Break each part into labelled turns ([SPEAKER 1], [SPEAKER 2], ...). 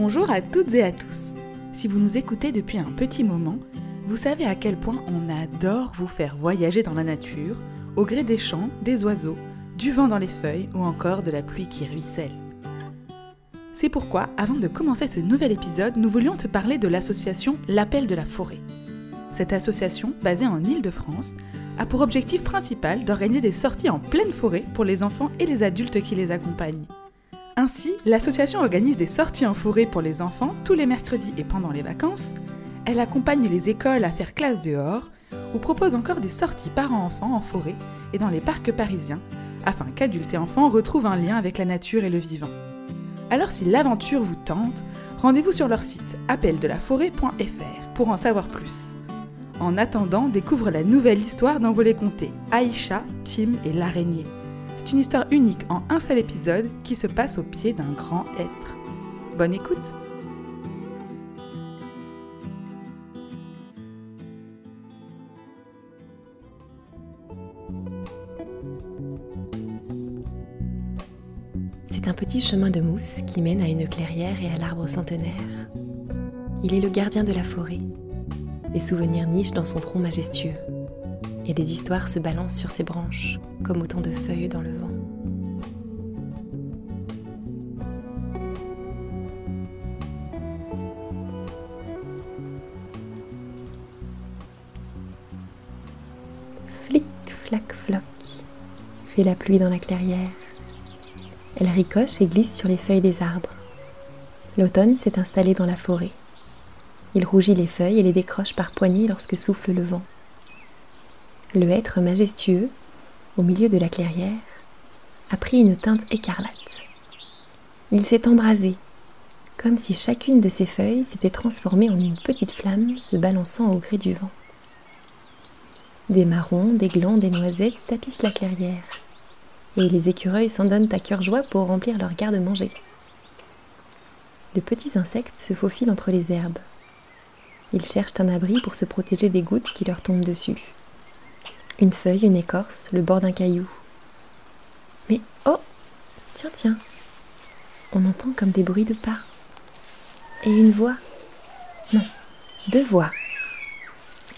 [SPEAKER 1] Bonjour à toutes et à tous. Si vous nous écoutez depuis un petit moment, vous savez à quel point on adore vous faire voyager dans la nature, au gré des chants, des oiseaux, du vent dans les feuilles ou encore de la pluie qui ruisselle. C'est pourquoi, avant de commencer ce nouvel épisode, nous voulions te parler de l'association L'Appel de la Forêt. Cette association, basée en Île-de-France, a pour objectif principal d'organiser des sorties en pleine forêt pour les enfants et les adultes qui les accompagnent. Ainsi, l'association organise des sorties en forêt pour les enfants tous les mercredis et pendant les vacances. Elle accompagne les écoles à faire classe dehors ou propose encore des sorties parents-enfants en forêt et dans les parcs parisiens afin qu'adultes et enfants retrouvent un lien avec la nature et le vivant. Alors si l'aventure vous tente, rendez-vous sur leur site appeldelaforêt.fr pour en savoir plus. En attendant, découvre la nouvelle histoire d'Envolée Comté, Aïcha, Tim et l'araignée. C'est une histoire unique en un seul épisode qui se passe au pied d'un grand être. Bonne écoute
[SPEAKER 2] C'est un petit chemin de mousse qui mène à une clairière et à l'arbre centenaire. Il est le gardien de la forêt. Des souvenirs nichent dans son tronc majestueux et des histoires se balancent sur ses branches comme autant de feuilles dans le vent. Flic, flac, floc, fait la pluie dans la clairière. Elle ricoche et glisse sur les feuilles des arbres. L'automne s'est installé dans la forêt. Il rougit les feuilles et les décroche par poignées lorsque souffle le vent. Le hêtre majestueux, au milieu de la clairière, a pris une teinte écarlate. Il s'est embrasé, comme si chacune de ses feuilles s'était transformée en une petite flamme se balançant au gré du vent. Des marrons, des glands, des noisettes tapissent la clairière, et les écureuils s'en donnent à cœur joie pour remplir leur garde-manger. De petits insectes se faufilent entre les herbes. Ils cherchent un abri pour se protéger des gouttes qui leur tombent dessus. Une feuille, une écorce, le bord d'un caillou. Mais oh Tiens, tiens On entend comme des bruits de pas. Et une voix. Non, deux voix.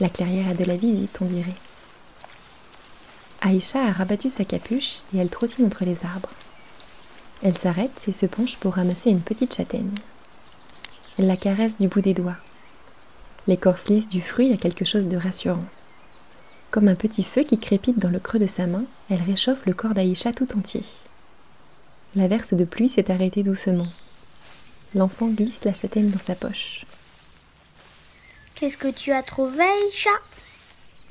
[SPEAKER 2] La clairière a de la visite, on dirait. Aïcha a rabattu sa capuche et elle trottine entre les arbres. Elle s'arrête et se penche pour ramasser une petite châtaigne. Elle la caresse du bout des doigts. L'écorce lisse du fruit a quelque chose de rassurant. Comme un petit feu qui crépite dans le creux de sa main, elle réchauffe le corps d'Aïcha tout entier. La verse de pluie s'est arrêtée doucement. L'enfant glisse la châtaigne dans sa poche.
[SPEAKER 3] Qu'est-ce que tu as trouvé, Aïcha?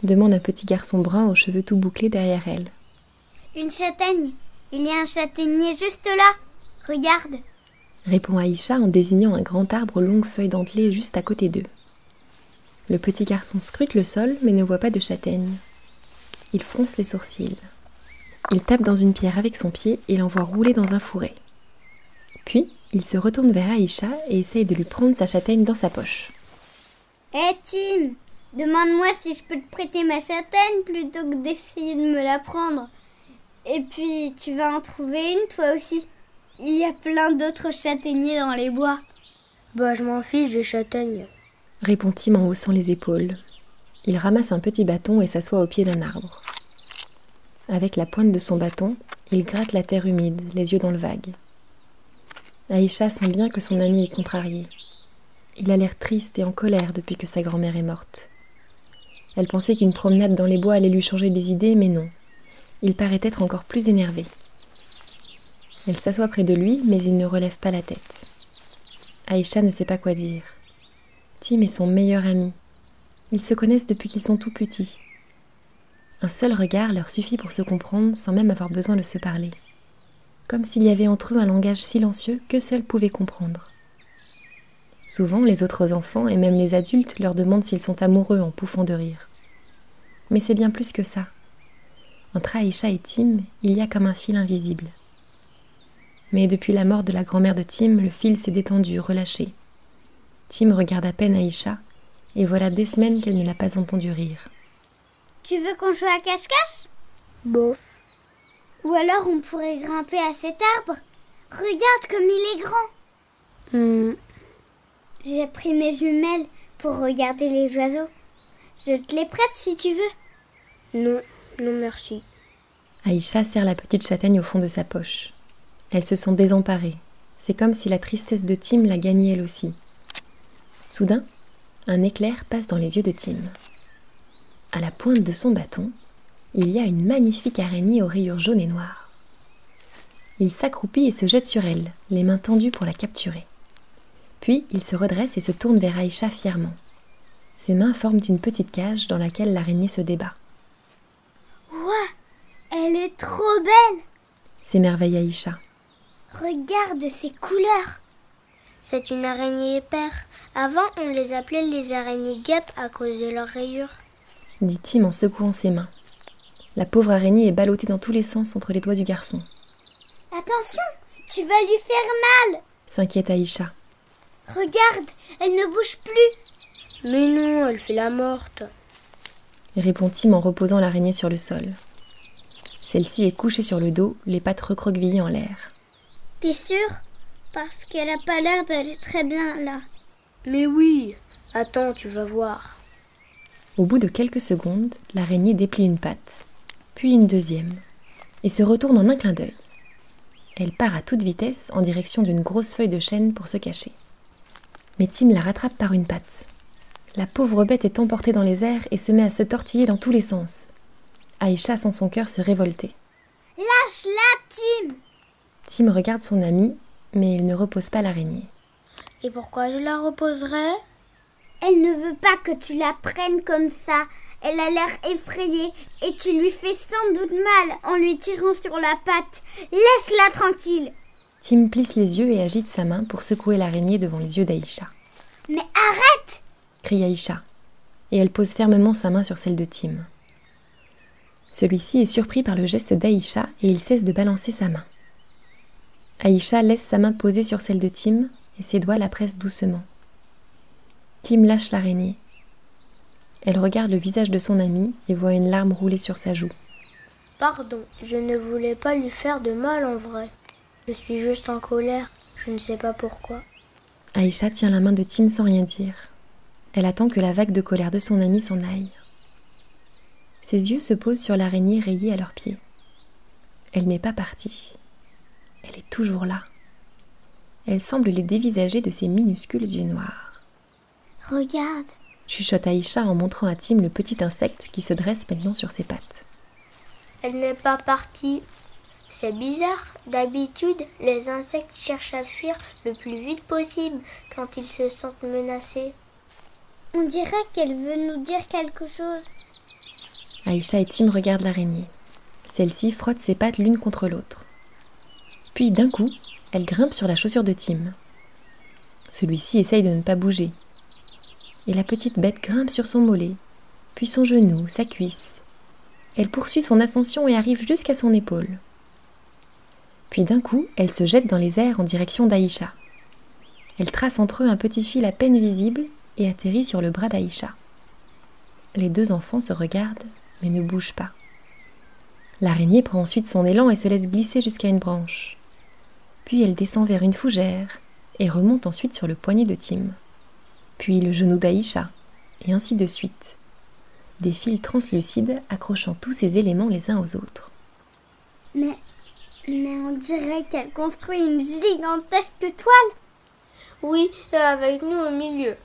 [SPEAKER 2] Demande un petit garçon brun aux cheveux tout bouclés derrière elle.
[SPEAKER 3] Une châtaigne. Il y a un châtaignier juste là. Regarde.
[SPEAKER 2] répond Aïcha en désignant un grand arbre aux longues feuilles dentelées juste à côté d'eux. Le petit garçon scrute le sol mais ne voit pas de châtaigne. Il fronce les sourcils. Il tape dans une pierre avec son pied et l'envoie rouler dans un fourré. Puis, il se retourne vers Aïcha et essaye de lui prendre sa châtaigne dans sa poche.
[SPEAKER 3] Hé Tim, demande-moi si je peux te prêter ma châtaigne plutôt que d'essayer de me la prendre. Et puis, tu vas en trouver une toi aussi. Il y a plein d'autres châtaigniers dans les bois.
[SPEAKER 4] Bah, je m'en fiche des châtaignes,
[SPEAKER 2] répond Tim en haussant les épaules. Il ramasse un petit bâton et s'assoit au pied d'un arbre. Avec la pointe de son bâton, il gratte la terre humide, les yeux dans le vague. Aïcha sent bien que son ami est contrarié. Il a l'air triste et en colère depuis que sa grand-mère est morte. Elle pensait qu'une promenade dans les bois allait lui changer les idées, mais non. Il paraît être encore plus énervé. Elle s'assoit près de lui, mais il ne relève pas la tête. Aïcha ne sait pas quoi dire. Tim est son meilleur ami. Ils se connaissent depuis qu'ils sont tout petits. Un seul regard leur suffit pour se comprendre sans même avoir besoin de se parler. Comme s'il y avait entre eux un langage silencieux que seuls pouvaient comprendre. Souvent, les autres enfants et même les adultes leur demandent s'ils sont amoureux en pouffant de rire. Mais c'est bien plus que ça. Entre Aïcha et Tim, il y a comme un fil invisible. Mais depuis la mort de la grand-mère de Tim, le fil s'est détendu, relâché. Tim regarde à peine Aïcha, et voilà des semaines qu'elle ne l'a pas entendu rire.
[SPEAKER 3] Tu veux qu'on joue à cache-cache?
[SPEAKER 4] Bof.
[SPEAKER 3] Ou alors on pourrait grimper à cet arbre Regarde comme il est grand
[SPEAKER 4] Hmm,
[SPEAKER 3] J'ai pris mes jumelles pour regarder les oiseaux. Je te les prête si tu veux.
[SPEAKER 4] Non, non merci.
[SPEAKER 2] Aïcha serre la petite châtaigne au fond de sa poche. Elle se sent désemparée. C'est comme si la tristesse de Tim la gagnait elle aussi. Soudain, un éclair passe dans les yeux de Tim. À la pointe de son bâton, il y a une magnifique araignée aux rayures jaunes et noires. Il s'accroupit et se jette sur elle, les mains tendues pour la capturer. Puis il se redresse et se tourne vers Aïcha fièrement. Ses mains forment une petite cage dans laquelle l'araignée se débat.
[SPEAKER 3] Ouah, elle est trop belle
[SPEAKER 2] s'émerveille Aïcha.
[SPEAKER 3] Regarde ces couleurs
[SPEAKER 4] C'est une araignée épaire. Avant, on les appelait les araignées guêpes à cause de leurs rayures.
[SPEAKER 2] dit Tim en secouant ses mains. La pauvre araignée est ballottée dans tous les sens entre les doigts du garçon.
[SPEAKER 3] Attention, tu vas lui faire mal
[SPEAKER 2] S'inquiète Aïcha.
[SPEAKER 3] Regarde, elle ne bouge plus
[SPEAKER 4] Mais non, elle fait la morte.
[SPEAKER 2] Répond Tim en reposant l'araignée sur le sol. Celle-ci est couchée sur le dos, les pattes recroquevillées en l'air.
[SPEAKER 3] T'es sûre Parce qu'elle a pas l'air d'aller très bien là.
[SPEAKER 4] Mais oui Attends, tu vas voir.
[SPEAKER 2] Au bout de quelques secondes, l'araignée déplie une patte, puis une deuxième, et se retourne en un clin d'œil. Elle part à toute vitesse en direction d'une grosse feuille de chêne pour se cacher. Mais Tim la rattrape par une patte. La pauvre bête est emportée dans les airs et se met à se tortiller dans tous les sens. Aïcha sent son cœur se révolter.
[SPEAKER 3] Lâche-la, Tim
[SPEAKER 2] Tim regarde son ami, mais il ne repose pas l'araignée.
[SPEAKER 4] Et pourquoi je la reposerai?
[SPEAKER 3] Elle ne veut pas que tu la prennes comme ça. Elle a l'air effrayée et tu lui fais sans doute mal en lui tirant sur la patte. Laisse-la tranquille.
[SPEAKER 2] Tim plisse les yeux et agite sa main pour secouer l'araignée devant les yeux d'Aïcha.
[SPEAKER 3] Mais arrête
[SPEAKER 2] crie Aïcha, et elle pose fermement sa main sur celle de Tim. Celui-ci est surpris par le geste d'Aïcha et il cesse de balancer sa main. Aïcha laisse sa main posée sur celle de Tim et ses doigts la pressent doucement. Tim lâche l'araignée. Elle regarde le visage de son ami et voit une larme rouler sur sa joue.
[SPEAKER 4] Pardon, je ne voulais pas lui faire de mal en vrai. Je suis juste en colère, je ne sais pas pourquoi.
[SPEAKER 2] Aïcha tient la main de Tim sans rien dire. Elle attend que la vague de colère de son ami s'en aille. Ses yeux se posent sur l'araignée rayée à leurs pieds. Elle n'est pas partie. Elle est toujours là. Elle semble les dévisager de ses minuscules yeux noirs.
[SPEAKER 3] Regarde,
[SPEAKER 2] Chuchote Aïcha en montrant à Tim le petit insecte qui se dresse maintenant sur ses pattes.
[SPEAKER 4] Elle n'est pas partie. C'est bizarre. D'habitude, les insectes cherchent à fuir le plus vite possible quand ils se sentent menacés.
[SPEAKER 3] on dirait qu'elle veut nous dire quelque chose.
[SPEAKER 2] Aïcha et Tim regardent l'araignée. Celle-ci frotte ses pattes l'une contre l'autre. Puis d'un coup, elle grimpe sur la chaussure de Tim. Celui-ci essaye de ne pas bouger. Et la petite bête grimpe sur son mollet, puis son genou, sa cuisse. Elle poursuit son ascension et arrive jusqu'à son épaule. Puis d'un coup, elle se jette dans les airs en direction d'Aïcha. Elle trace entre eux un petit fil à peine visible et atterrit sur le bras d'Aïcha. Les deux enfants se regardent mais ne bougent pas. L'araignée prend ensuite son élan et se laisse glisser jusqu'à une branche. Puis elle descend vers une fougère et remonte ensuite sur le poignet de Tim. Puis le genou d'Aïcha, et ainsi de suite. Des fils translucides accrochant tous ces éléments les uns aux autres.
[SPEAKER 3] Mais, mais on dirait qu'elle construit une gigantesque toile.
[SPEAKER 4] Oui, et avec nous au milieu.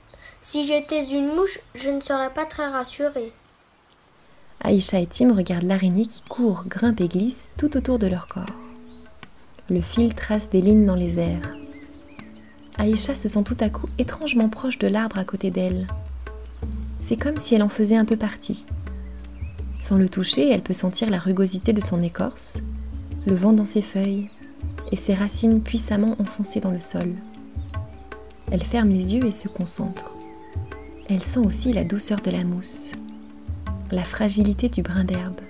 [SPEAKER 4] Si j'étais une mouche, je ne serais pas très rassurée.
[SPEAKER 2] Aïcha et Tim regardent l'araignée qui court, grimpe et glisse tout autour de leur corps. Le fil trace des lignes dans les airs. Aïcha se sent tout à coup étrangement proche de l'arbre à côté d'elle. C'est comme si elle en faisait un peu partie. Sans le toucher, elle peut sentir la rugosité de son écorce, le vent dans ses feuilles et ses racines puissamment enfoncées dans le sol. Elle ferme les yeux et se concentre. Elle sent aussi la douceur de la mousse, la fragilité du brin d'herbe,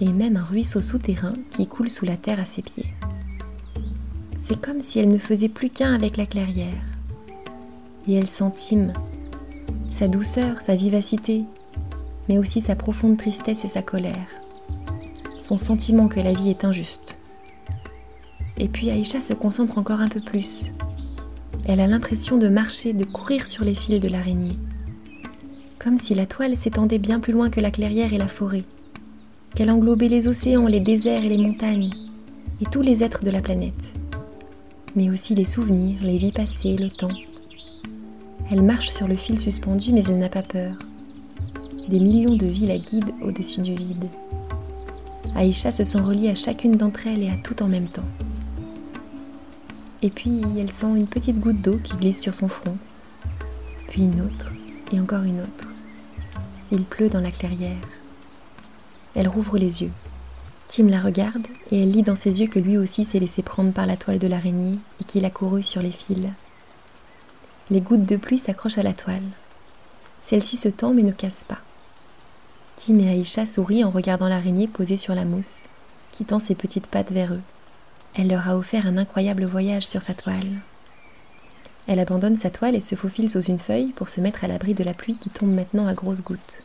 [SPEAKER 2] et même un ruisseau souterrain qui coule sous la terre à ses pieds. C'est comme si elle ne faisait plus qu'un avec la clairière. Et elle sentime sa douceur, sa vivacité, mais aussi sa profonde tristesse et sa colère, son sentiment que la vie est injuste. Et puis Aïcha se concentre encore un peu plus. Elle a l'impression de marcher, de courir sur les fils de l'araignée. Comme si la toile s'étendait bien plus loin que la clairière et la forêt, qu'elle englobait les océans, les déserts et les montagnes, et tous les êtres de la planète, mais aussi les souvenirs, les vies passées, le temps. Elle marche sur le fil suspendu, mais elle n'a pas peur. Des millions de vies la guident au-dessus du vide. Aïcha se sent reliée à chacune d'entre elles et à tout en même temps. Et puis elle sent une petite goutte d'eau qui glisse sur son front, puis une autre, et encore une autre. Il pleut dans la clairière. Elle rouvre les yeux. Tim la regarde et elle lit dans ses yeux que lui aussi s'est laissé prendre par la toile de l'araignée et qu'il a couru sur les fils. Les gouttes de pluie s'accrochent à la toile. Celle-ci se tend mais ne casse pas. Tim et Aïcha sourient en regardant l'araignée posée sur la mousse, qui tend ses petites pattes vers eux. Elle leur a offert un incroyable voyage sur sa toile. Elle abandonne sa toile et se faufile sous une feuille pour se mettre à l'abri de la pluie qui tombe maintenant à grosses gouttes.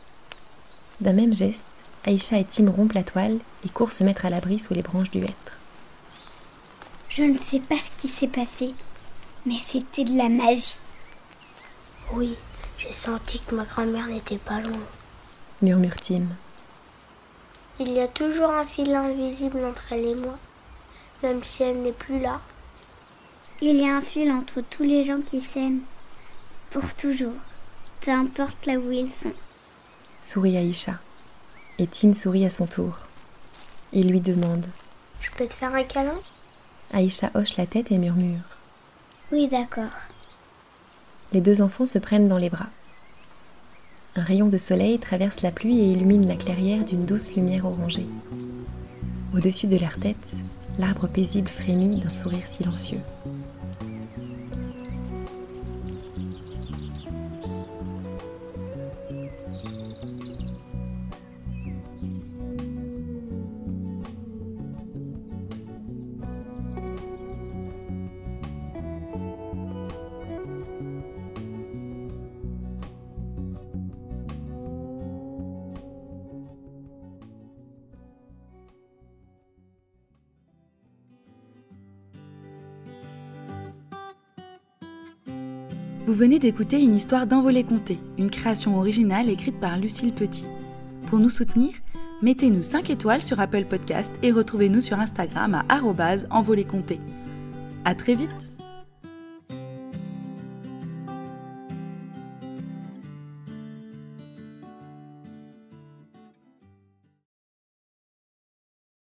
[SPEAKER 2] D'un même geste, Aïcha et Tim rompent la toile et courent se mettre à l'abri sous les branches du hêtre.
[SPEAKER 3] Je ne sais pas ce qui s'est passé, mais c'était de la magie.
[SPEAKER 4] Oui, j'ai senti que ma grand-mère n'était pas loin.
[SPEAKER 2] Murmure Tim.
[SPEAKER 4] Il y a toujours un fil invisible entre elle et moi, même si elle n'est plus là.
[SPEAKER 3] Il y a un fil entre tous les gens qui s'aiment, pour toujours, peu importe là où ils sont.
[SPEAKER 2] Sourit Aïcha. Et Tim sourit à son tour. Il lui demande
[SPEAKER 4] Je peux te faire un câlin?
[SPEAKER 2] Aïcha hoche la tête et murmure.
[SPEAKER 3] Oui, d'accord.
[SPEAKER 2] Les deux enfants se prennent dans les bras. Un rayon de soleil traverse la pluie et illumine la clairière d'une douce lumière orangée. Au-dessus de leur tête, l'arbre paisible frémit d'un sourire silencieux.
[SPEAKER 1] Vous venez d'écouter une histoire d'Envolée Comté, une création originale écrite par Lucille Petit. Pour nous soutenir, mettez-nous 5 étoiles sur Apple Podcast et retrouvez-nous sur Instagram à envolée À très vite